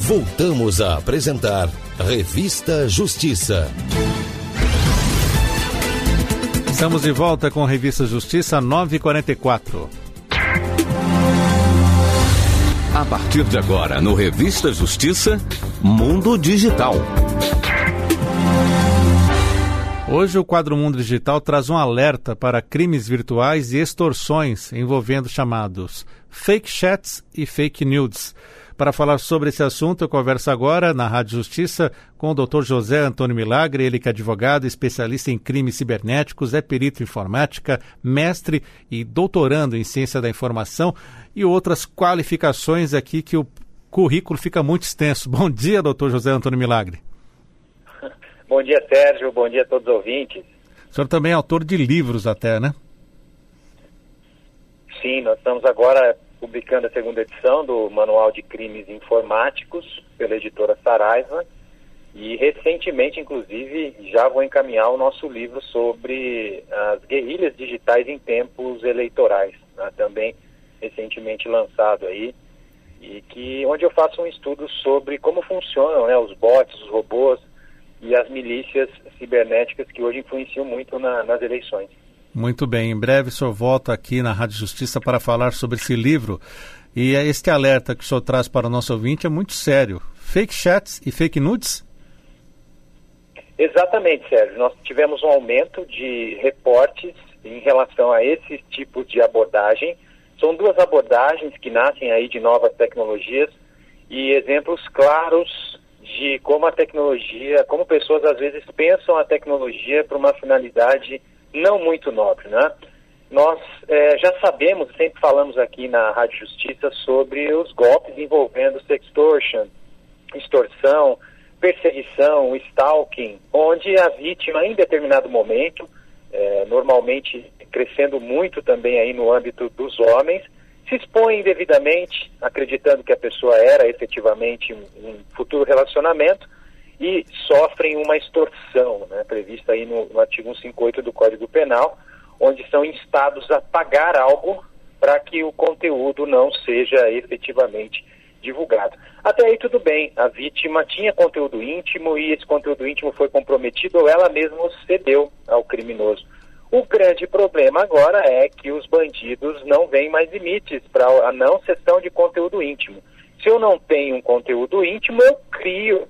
Voltamos a apresentar Revista Justiça. Estamos de volta com Revista Justiça 944. A partir de agora, no Revista Justiça, Mundo Digital. Hoje o quadro Mundo Digital traz um alerta para crimes virtuais e extorsões envolvendo chamados fake chats e fake nudes. Para falar sobre esse assunto, eu converso agora na Rádio Justiça com o Dr. José Antônio Milagre, ele que é advogado, especialista em crimes cibernéticos, é perito em informática, mestre e doutorando em ciência da informação e outras qualificações aqui que o currículo fica muito extenso. Bom dia, doutor José Antônio Milagre. Bom dia, Sérgio. Bom dia a todos os ouvintes. O senhor também é autor de livros até, né? Sim, nós estamos agora publicando a segunda edição do Manual de Crimes Informáticos pela editora Saraiva e recentemente, inclusive, já vou encaminhar o nosso livro sobre as guerrilhas digitais em tempos eleitorais, né? também recentemente lançado aí e que onde eu faço um estudo sobre como funcionam né, os bots, os robôs e as milícias cibernéticas que hoje influenciam muito na, nas eleições. Muito bem, em breve o senhor volta aqui na Rádio Justiça para falar sobre esse livro. E este alerta que o senhor traz para o nosso ouvinte é muito sério. Fake chats e fake nudes? Exatamente, Sérgio. Nós tivemos um aumento de reportes em relação a esses tipos de abordagem. São duas abordagens que nascem aí de novas tecnologias e exemplos claros de como a tecnologia, como pessoas às vezes pensam a tecnologia para uma finalidade não muito nobre, né? Nós é, já sabemos, sempre falamos aqui na Rádio Justiça sobre os golpes envolvendo sextortion, extorsão, perseguição, stalking, onde a vítima, em determinado momento, é, normalmente crescendo muito também aí no âmbito dos homens, se expõe indevidamente, acreditando que a pessoa era efetivamente um, um futuro relacionamento, e sofrem uma extorsão, né, prevista aí no, no artigo 158 do Código Penal, onde são instados a pagar algo para que o conteúdo não seja efetivamente divulgado. Até aí tudo bem, a vítima tinha conteúdo íntimo e esse conteúdo íntimo foi comprometido ou ela mesma cedeu ao criminoso. O grande problema agora é que os bandidos não veem mais limites para a não cessão de conteúdo íntimo. Se eu não tenho um conteúdo íntimo, eu crio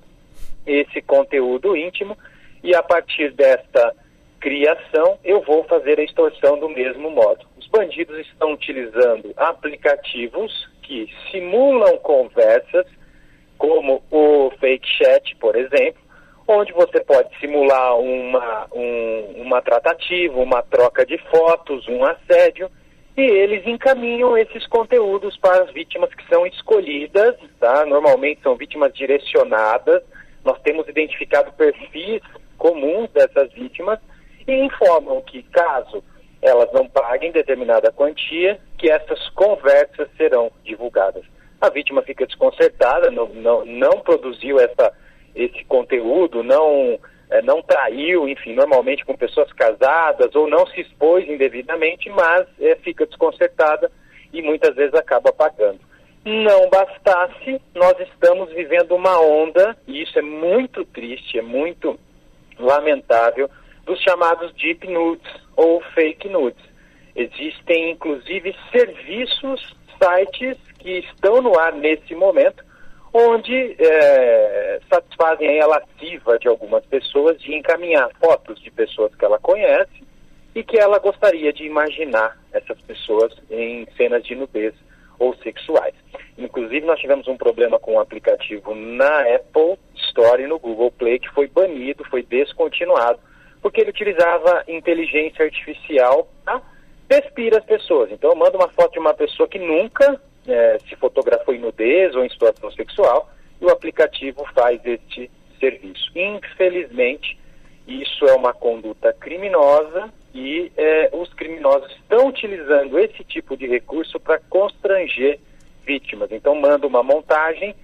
esse conteúdo íntimo e a partir desta criação eu vou fazer a extorsão do mesmo modo. Os bandidos estão utilizando aplicativos que simulam conversas, como o fake chat, por exemplo, onde você pode simular uma, um, uma tratativa, uma troca de fotos, um assédio, e eles encaminham esses conteúdos para as vítimas que são escolhidas, tá? Normalmente são vítimas direcionadas, nós temos identificado perfis comuns dessas vítimas e informam que, caso elas não paguem determinada quantia, que essas conversas serão divulgadas. A vítima fica desconcertada, não, não, não produziu essa, esse conteúdo, não, é, não traiu, enfim, normalmente com pessoas casadas, ou não se expôs indevidamente, mas é, fica desconcertada e muitas vezes acaba pagando não bastasse, nós estamos vivendo uma onda, e isso é muito triste, é muito lamentável, dos chamados deep nudes ou fake nudes. Existem inclusive serviços, sites que estão no ar nesse momento, onde é, satisfazem a lasciva de algumas pessoas de encaminhar fotos de pessoas que ela conhece e que ela gostaria de imaginar essas pessoas em cenas de nudez ou sexuais. Inclusive, nós tivemos um problema com o aplicativo na Apple Store e no Google Play, que foi banido, foi descontinuado, porque ele utilizava inteligência artificial para despir as pessoas. Então, eu mando uma foto de uma pessoa que nunca é, se fotografou em nudez ou em situação sexual, e o aplicativo faz este serviço. Infelizmente, isso é uma conduta criminosa e é, os criminosos estão utilizando esse tipo de recurso para constranger vítimas. Então manda uma montagem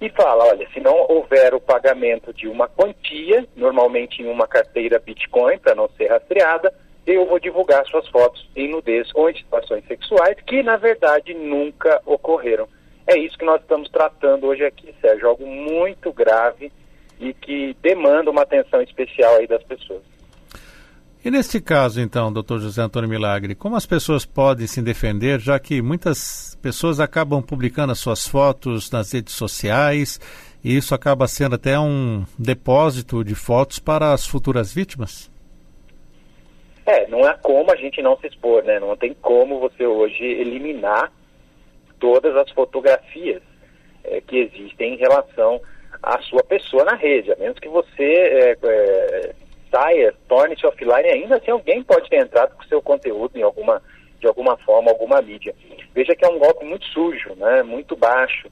e fala, olha, se não houver o pagamento de uma quantia, normalmente em uma carteira Bitcoin, para não ser rastreada, eu vou divulgar suas fotos em nudez ou em situações sexuais que, na verdade, nunca ocorreram. É isso que nós estamos tratando hoje aqui, Sérgio, algo muito grave e que demanda uma atenção especial aí das pessoas. E neste caso, então, doutor José Antônio Milagre, como as pessoas podem se defender, já que muitas pessoas acabam publicando as suas fotos nas redes sociais e isso acaba sendo até um depósito de fotos para as futuras vítimas? É, não há como a gente não se expor, né? Não tem como você hoje eliminar todas as fotografias é, que existem em relação à sua pessoa na rede, a menos que você é, é, saia, torne-se offline, ainda assim alguém pode ter entrado com seu conteúdo em alguma, de alguma forma, alguma mídia. Veja que é um golpe muito sujo, né, muito baixo,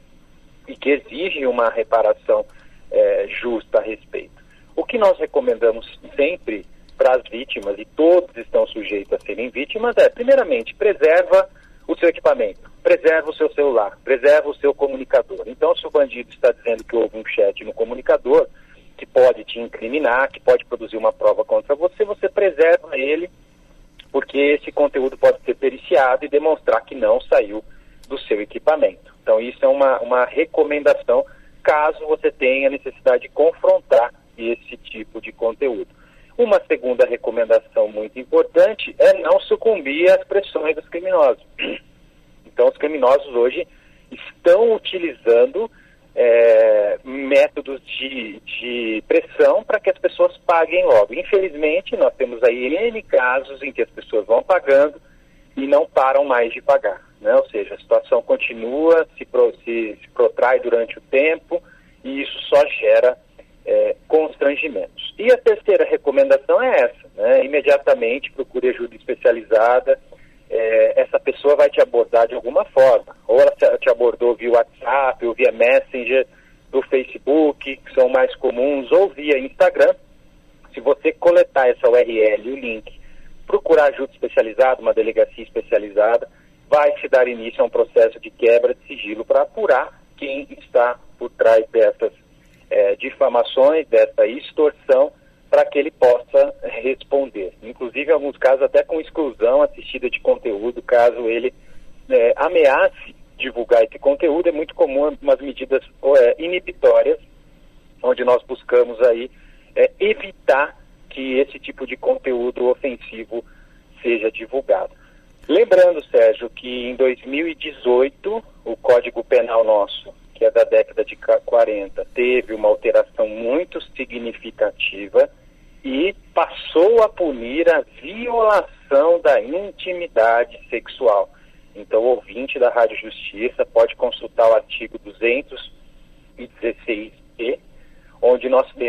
e que exige uma reparação é, justa a respeito. O que nós recomendamos sempre para as vítimas, e todos estão sujeitos a serem vítimas, é, primeiramente, preserva o seu equipamento, preserva o seu celular, preserva o seu comunicador. Então, se o bandido está dizendo que houve um chat no comunicador, que pode te incriminar, que pode produzir uma prova contra você, você preserva ele, porque esse conteúdo pode ser periciado e demonstrar que não saiu do seu equipamento. Então, isso é uma, uma recomendação caso você tenha necessidade de confrontar esse tipo de conteúdo. Uma segunda recomendação muito importante é não sucumbir às pressões dos criminosos. Então, os criminosos hoje estão utilizando é, métodos de, de pressão para que as pessoas paguem logo. Infelizmente, nós N casos em que as pessoas vão pagando e não param mais de pagar. Né? Ou seja, a situação continua, se, pro, se, se protrai durante o tempo e isso só gera é, constrangimentos. E a terceira recomendação é essa, né? imediatamente procure ajuda especializada, é, essa pessoa vai te abordar de alguma forma. Ou ela te abordou via WhatsApp, ou via Messenger, do Facebook, que são mais comuns, ou via Instagram. Se você coletar essa URL e o link, procurar ajuda especializada, uma delegacia especializada, vai se dar início a um processo de quebra de sigilo para apurar quem está por trás dessas é, difamações, dessa extorsão para que ele possa responder. Inclusive, em alguns casos, até com exclusão assistida de conteúdo, caso ele é, ameace divulgar esse conteúdo. É muito comum umas medidas é, inibitórias, onde nós buscamos aí é, evitar que esse tipo de conteúdo ofensivo seja divulgado. Lembrando, Sérgio, que em 2018 o Código Penal nosso que é da década de 40, teve uma alteração muito significativa e passou a punir a violação da intimidade sexual. Então, o ouvinte da Rádio Justiça pode consultar o artigo 216e,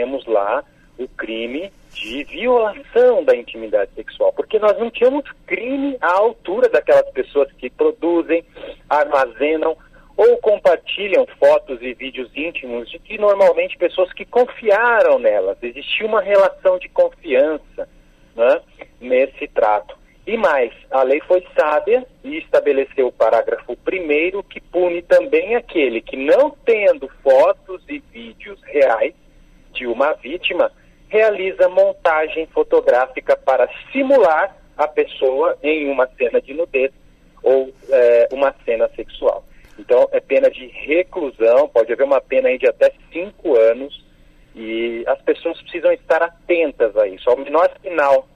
temos lá o crime de violação da intimidade sexual, porque nós não tínhamos crime à altura daquelas pessoas que produzem, armazenam, ou compartilham fotos e vídeos íntimos de que normalmente pessoas que confiaram nelas. Existia uma relação de confiança né, nesse trato. E mais, a lei foi sábia e estabeleceu o parágrafo primeiro que pune também aquele que, não tendo fotos e vídeos reais de uma vítima, realiza montagem fotográfica para simular a pessoa em uma cena de nudez ou é, uma cena sexual. Então, é pena de reclusão, pode haver uma pena de até cinco anos, e as pessoas precisam estar atentas a isso. Ao menor sinal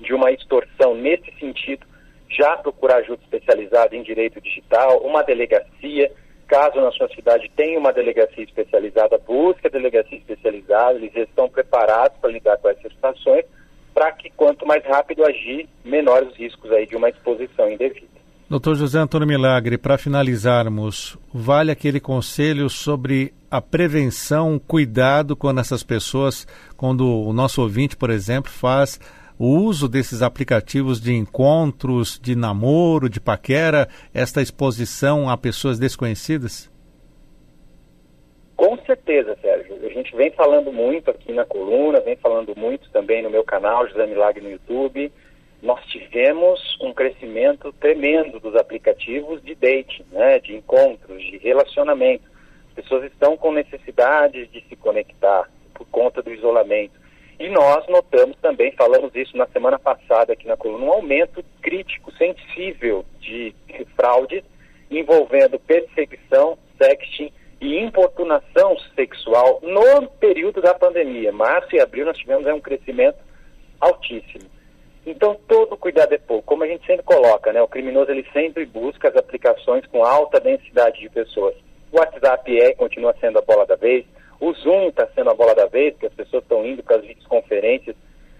de uma extorsão nesse sentido, já procurar ajuda especializada em direito digital, uma delegacia, caso na sua cidade tenha uma delegacia especializada, busque a delegacia especializada, eles estão preparados para lidar com essas situações, para que quanto mais rápido agir, menores os riscos aí de uma exposição indevida. Doutor José Antônio Milagre, para finalizarmos, vale aquele conselho sobre a prevenção, cuidado quando essas pessoas, quando o nosso ouvinte, por exemplo, faz o uso desses aplicativos de encontros, de namoro, de paquera, esta exposição a pessoas desconhecidas? Com certeza, Sérgio. A gente vem falando muito aqui na coluna, vem falando muito também no meu canal, José Milagre no YouTube nós tivemos um crescimento tremendo dos aplicativos de dating, né, de encontros, de relacionamento. As pessoas estão com necessidade de se conectar por conta do isolamento. E nós notamos também, falamos isso na semana passada aqui na coluna, um aumento crítico, sensível de fraudes envolvendo perseguição, sexting e importunação sexual no período da pandemia. Março e abril nós tivemos um crescimento altíssimo. Então todo cuidado é pouco. Como a gente sempre coloca, né, o criminoso ele sempre busca as aplicações com alta densidade de pessoas. O WhatsApp é continua sendo a bola da vez. O Zoom está sendo a bola da vez, que as pessoas estão indo para as videoconferências,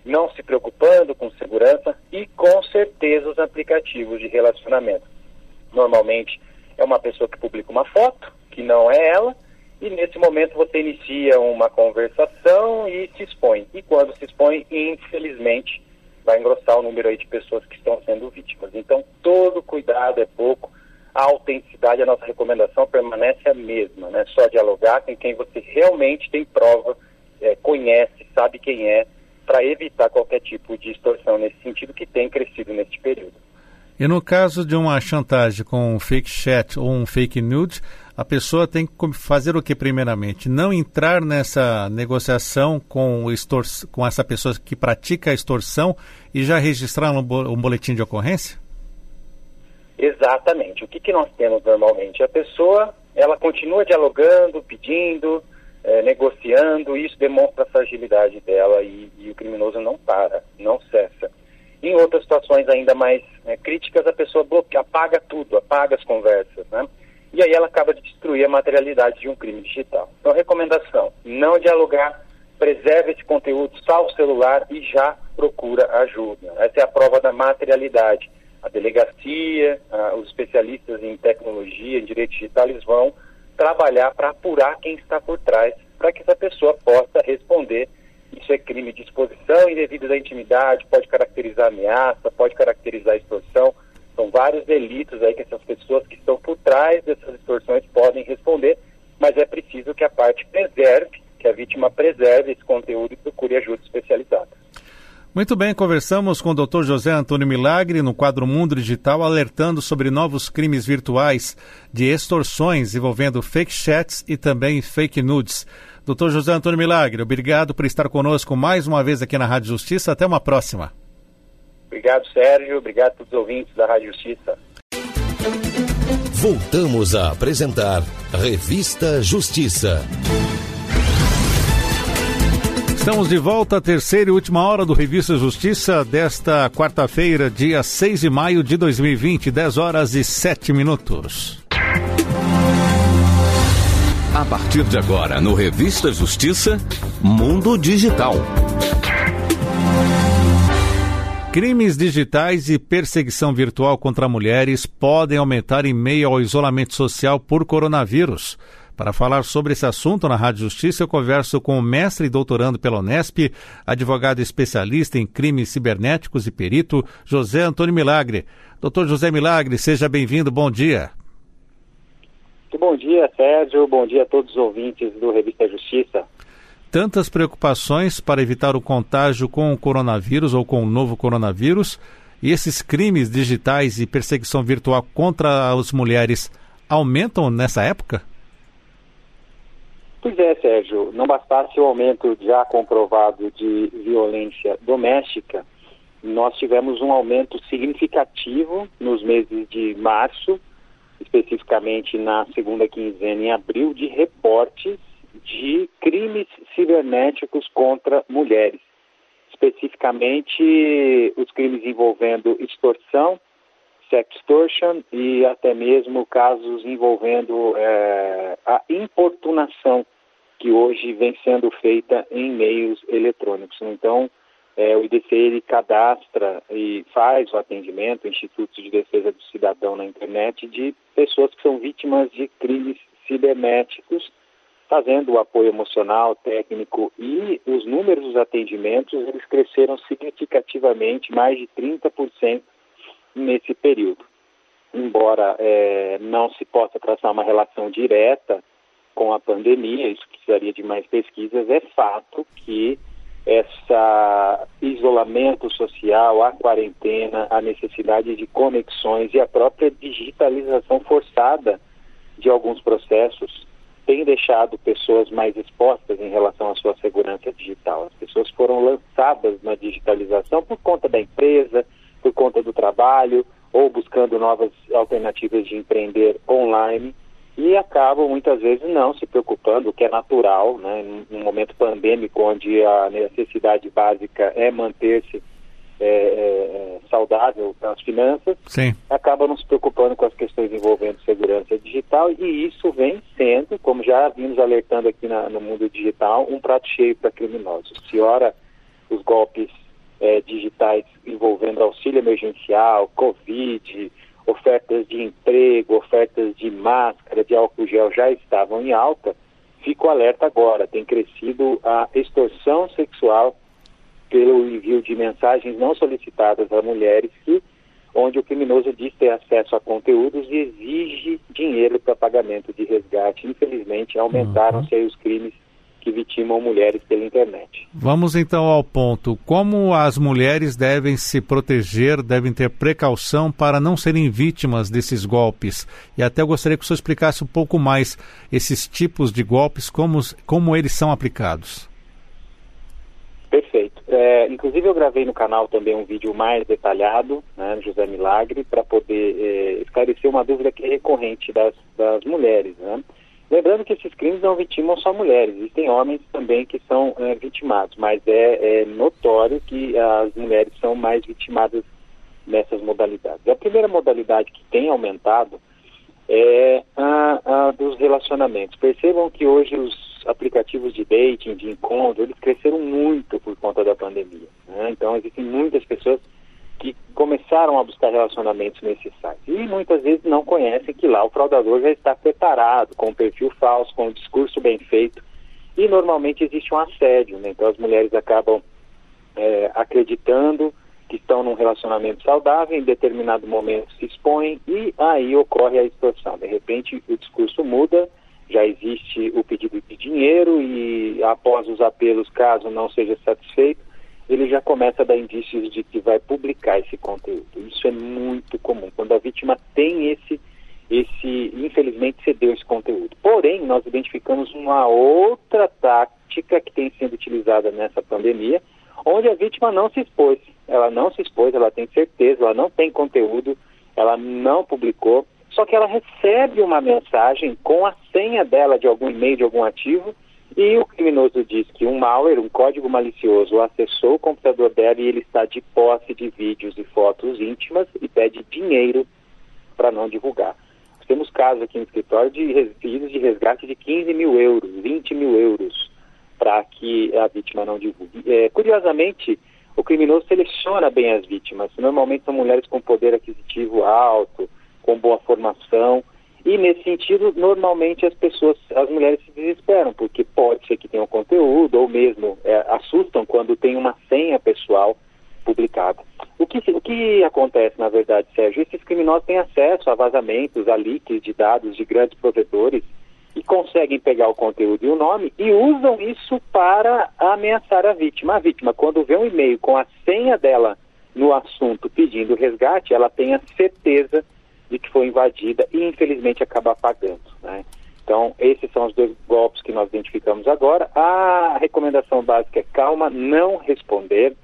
não se preocupando com segurança e com certeza os aplicativos de relacionamento. Normalmente é uma pessoa que publica uma foto, que não é ela, e nesse momento você inicia uma conversação e se expõe. E quando se expõe, infelizmente, vai engrossar o número aí de pessoas que estão sendo vítimas. Então, todo cuidado é pouco. A autenticidade, a nossa recomendação permanece a mesma, né? Só dialogar com quem você realmente tem prova, é, conhece, sabe quem é, para evitar qualquer tipo de extorsão nesse sentido que tem crescido neste período. E no caso de uma chantagem com um fake chat ou um fake nude, a pessoa tem que fazer o que primeiramente? Não entrar nessa negociação com, extor com essa pessoa que pratica a extorsão e já registrar um boletim de ocorrência? Exatamente. O que, que nós temos normalmente? A pessoa, ela continua dialogando, pedindo, é, negociando, e isso demonstra a fragilidade dela e, e o criminoso não para, não cessa. Em outras situações ainda mais né, críticas, a pessoa bloqueia, apaga tudo, apaga as conversas, né? E aí ela acaba de destruir a materialidade de um crime digital. Então, recomendação, não dialogar, preserve esse conteúdo, salve o celular e já procura ajuda. Essa é a prova da materialidade. A delegacia, os especialistas em tecnologia, em direito digital, eles vão trabalhar para apurar quem está por trás, para que essa pessoa possa responder isso é crime de exposição indevida da intimidade, pode caracterizar ameaça, pode caracterizar extorsão. São vários delitos aí que essas pessoas que estão por trás dessas extorsões podem responder, mas é preciso que a parte preserve, que a vítima preserve esse conteúdo e procure ajuda especializada. Muito bem, conversamos com o Dr. José Antônio Milagre no quadro Mundo Digital, alertando sobre novos crimes virtuais de extorsões envolvendo fake chats e também fake nudes. Doutor José Antônio Milagre, obrigado por estar conosco mais uma vez aqui na Rádio Justiça. Até uma próxima. Obrigado, Sérgio. Obrigado a todos os ouvintes da Rádio Justiça. Voltamos a apresentar Revista Justiça. Estamos de volta à terceira e última hora do Revista Justiça desta quarta-feira, dia 6 de maio de 2020, 10 horas e 7 minutos. A partir de agora, no Revista Justiça, Mundo Digital. Crimes digitais e perseguição virtual contra mulheres podem aumentar em meio ao isolamento social por coronavírus. Para falar sobre esse assunto na Rádio Justiça, eu converso com o mestre e doutorando pela Unesp, advogado especialista em crimes cibernéticos e perito, José Antônio Milagre. Doutor José Milagre, seja bem-vindo, bom dia. Bom dia, Sérgio. Bom dia a todos os ouvintes do Revista Justiça. Tantas preocupações para evitar o contágio com o coronavírus ou com o novo coronavírus e esses crimes digitais e perseguição virtual contra as mulheres aumentam nessa época? Pois é, Sérgio. Não bastasse o aumento já comprovado de violência doméstica, nós tivemos um aumento significativo nos meses de março especificamente na segunda quinzena em abril, de reportes de crimes cibernéticos contra mulheres. Especificamente os crimes envolvendo extorsão, sextortion e até mesmo casos envolvendo é, a importunação que hoje vem sendo feita em meios eletrônicos. Então, é, o IDC ele cadastra e faz o atendimento, Instituto de Defesa do Cidadão na internet, de pessoas que são vítimas de crimes cibernéticos, fazendo o apoio emocional, técnico e os números dos atendimentos eles cresceram significativamente, mais de 30% nesse período. Embora é, não se possa traçar uma relação direta com a pandemia, isso precisaria de mais pesquisas, é fato que esse isolamento social, a quarentena, a necessidade de conexões e a própria digitalização forçada de alguns processos tem deixado pessoas mais expostas em relação à sua segurança digital. As pessoas foram lançadas na digitalização por conta da empresa, por conta do trabalho, ou buscando novas alternativas de empreender online e acabam muitas vezes não se preocupando, o que é natural, né, num momento pandêmico onde a necessidade básica é manter-se é, é, saudável as finanças, Sim. acaba não se preocupando com as questões envolvendo segurança digital e isso vem sendo, como já vimos alertando aqui na, no mundo digital, um prato cheio para criminosos. Se ora os golpes é, digitais envolvendo auxílio emergencial, Covid, ofertas de emprego, ofertas de máscara, de álcool gel já estavam em alta, fico alerta agora, tem crescido a extorsão sexual pelo envio de mensagens não solicitadas a mulheres que onde o criminoso diz ter acesso a conteúdos e exige dinheiro para pagamento de resgate. Infelizmente, aumentaram-se os crimes que vitimam mulheres pela internet. Vamos então ao ponto. Como as mulheres devem se proteger, devem ter precaução para não serem vítimas desses golpes? E até eu gostaria que o senhor explicasse um pouco mais esses tipos de golpes, como, como eles são aplicados. Perfeito. É, inclusive eu gravei no canal também um vídeo mais detalhado, né, José Milagre, para poder é, esclarecer uma dúvida que é recorrente das, das mulheres. Né? Lembrando que esses crimes não vitimam só mulheres, existem homens também que são é, vitimados, mas é, é, notório que as mulheres são mais vitimadas nessas modalidades. A primeira modalidade que tem aumentado é a, a dos relacionamentos. Percebam que hoje os aplicativos de dating, de encontro, eles cresceram muito por conta da pandemia. Né? Então existem muitas pessoas que começaram a buscar relacionamentos nesses sites. E muitas vezes não conhecem que lá o fraudador já está preparado, com um perfil falso, com um discurso bem feito. E normalmente existe um assédio, né? então as mulheres acabam é, acreditando que estão num relacionamento saudável, em determinado momento se expõem e aí ocorre a extorsão. De repente o discurso muda, já existe o pedido de dinheiro e após os apelos, caso não seja satisfeito, ele já começa a dar indícios de que vai publicar esse conteúdo. Isso é muito comum, quando a vítima tem esse, esse infelizmente cedeu esse conteúdo. Porém, nós identificamos uma outra tática que tem sido utilizada nessa pandemia, onde a vítima não se expôs. Ela não se expôs, ela tem certeza, ela não tem conteúdo, ela não publicou, só que ela recebe uma mensagem com a senha dela de algum e-mail, de algum ativo, e o criminoso diz que um malware, um código malicioso, acessou o computador dela e ele está de posse de vídeos e fotos íntimas e pede dinheiro para não divulgar. Temos casos aqui no escritório de pedidos de resgate de 15 mil euros, 20 mil euros, para que a vítima não divulgue. É, curiosamente, o criminoso seleciona bem as vítimas. Normalmente são mulheres com poder aquisitivo alto, com boa formação, e nesse sentido, normalmente as pessoas, as mulheres se desesperam, porque pode ser que tenham conteúdo, ou mesmo é, assustam quando tem uma senha pessoal publicada. O que, o que acontece, na verdade, Sérgio? Esses criminosos têm acesso a vazamentos, a leaks de dados de grandes provedores e conseguem pegar o conteúdo e o nome e usam isso para ameaçar a vítima. A vítima, quando vê um e-mail com a senha dela no assunto pedindo resgate, ela tem a certeza de que foi invadida e infelizmente acaba pagando. Né? Então, esses são os dois golpes que nós identificamos agora. A recomendação básica é calma, não responder,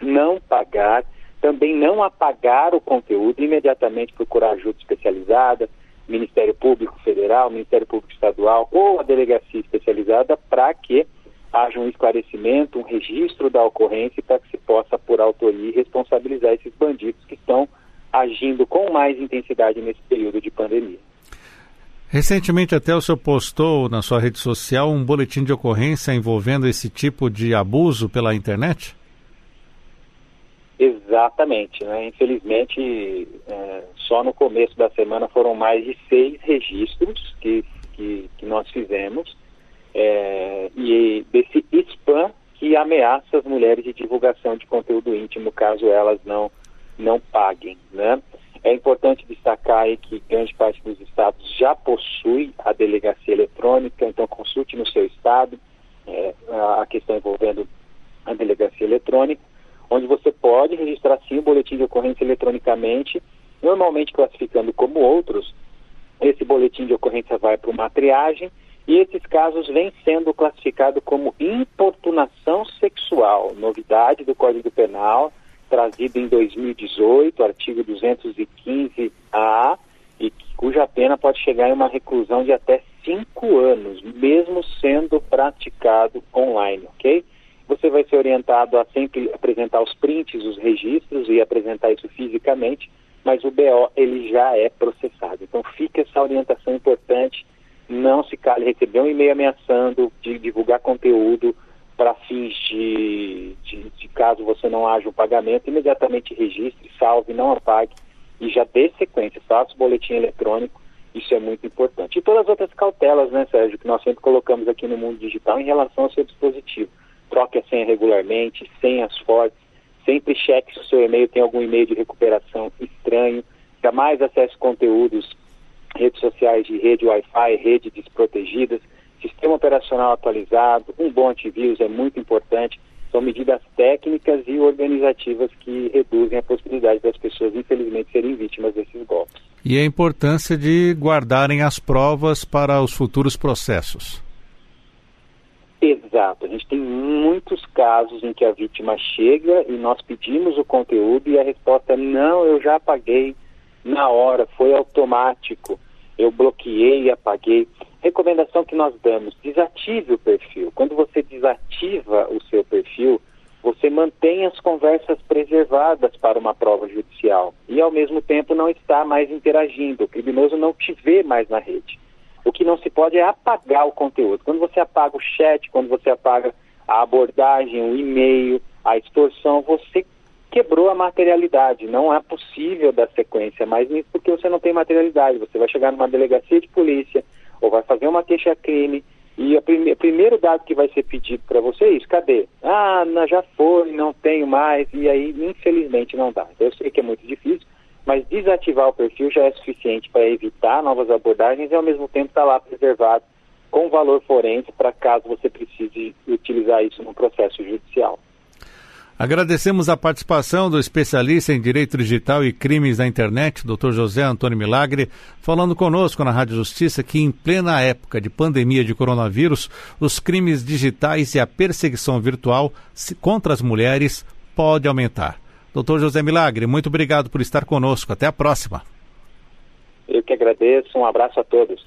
não pagar, também não apagar o conteúdo, imediatamente procurar ajuda especializada, Ministério Público Federal, Ministério Público Estadual ou a delegacia especializada para que haja um esclarecimento, um registro da ocorrência para que se possa, por autoria, responsabilizar esses bandidos que estão agindo com mais intensidade nesse período de pandemia. Recentemente até o senhor postou na sua rede social um boletim de ocorrência envolvendo esse tipo de abuso pela internet? Exatamente. Né? Infelizmente, é, só no começo da semana foram mais de seis registros que, que, que nós fizemos é, e desse spam que ameaça as mulheres de divulgação de conteúdo íntimo caso elas não não paguem, né? É importante destacar aí que grande parte dos estados já possui a delegacia eletrônica, então consulte no seu estado é, a questão envolvendo a delegacia eletrônica, onde você pode registrar sim o boletim de ocorrência eletronicamente, normalmente classificando como outros. Esse boletim de ocorrência vai para uma triagem e esses casos vêm sendo classificados como importunação sexual, novidade do Código Penal, trazido em 2018, artigo 215-A, e cuja pena pode chegar em uma reclusão de até cinco anos, mesmo sendo praticado online, ok? Você vai ser orientado a sempre apresentar os prints, os registros e apresentar isso fisicamente, mas o BO ele já é processado. Então fica essa orientação importante, não se cale, receber um e-mail ameaçando de divulgar conteúdo para fins de, de, de, caso você não haja o pagamento, imediatamente registre, salve, não apague e já dê sequência, faça o boletim eletrônico, isso é muito importante. E todas as outras cautelas, né, Sérgio, que nós sempre colocamos aqui no mundo digital em relação ao seu dispositivo. Troque a senha regularmente, senhas fortes, sempre cheque se o seu e-mail tem algum e-mail de recuperação estranho, jamais acesse conteúdos, redes sociais de rede Wi-Fi, rede desprotegidas, sistema operacional atualizado, um bom antivírus é muito importante. São medidas técnicas e organizativas que reduzem a possibilidade das pessoas, infelizmente, serem vítimas desses golpes. E a importância de guardarem as provas para os futuros processos. Exato. A gente tem muitos casos em que a vítima chega e nós pedimos o conteúdo e a resposta é não, eu já apaguei na hora, foi automático. Eu bloqueei apaguei. Recomendação que nós damos: desative o perfil. Quando você desativa o seu perfil, você mantém as conversas preservadas para uma prova judicial e, ao mesmo tempo, não está mais interagindo. O criminoso não te vê mais na rede. O que não se pode é apagar o conteúdo. Quando você apaga o chat, quando você apaga a abordagem, o e-mail, a extorsão, você quebrou a materialidade. Não é possível dar sequência mais nisso porque você não tem materialidade. Você vai chegar numa delegacia de polícia ou vai fazer uma queixa-crime e o prime primeiro dado que vai ser pedido para você é isso, cadê? Ah, não, já foi, não tenho mais, e aí infelizmente não dá. Eu sei que é muito difícil, mas desativar o perfil já é suficiente para evitar novas abordagens e ao mesmo tempo estar tá lá preservado com valor forense para caso você precise utilizar isso no processo judicial. Agradecemos a participação do especialista em Direito Digital e Crimes na Internet, Dr. José Antônio Milagre, falando conosco na Rádio Justiça que, em plena época de pandemia de coronavírus, os crimes digitais e a perseguição virtual contra as mulheres pode aumentar. Doutor José Milagre, muito obrigado por estar conosco. Até a próxima. Eu que agradeço. Um abraço a todos.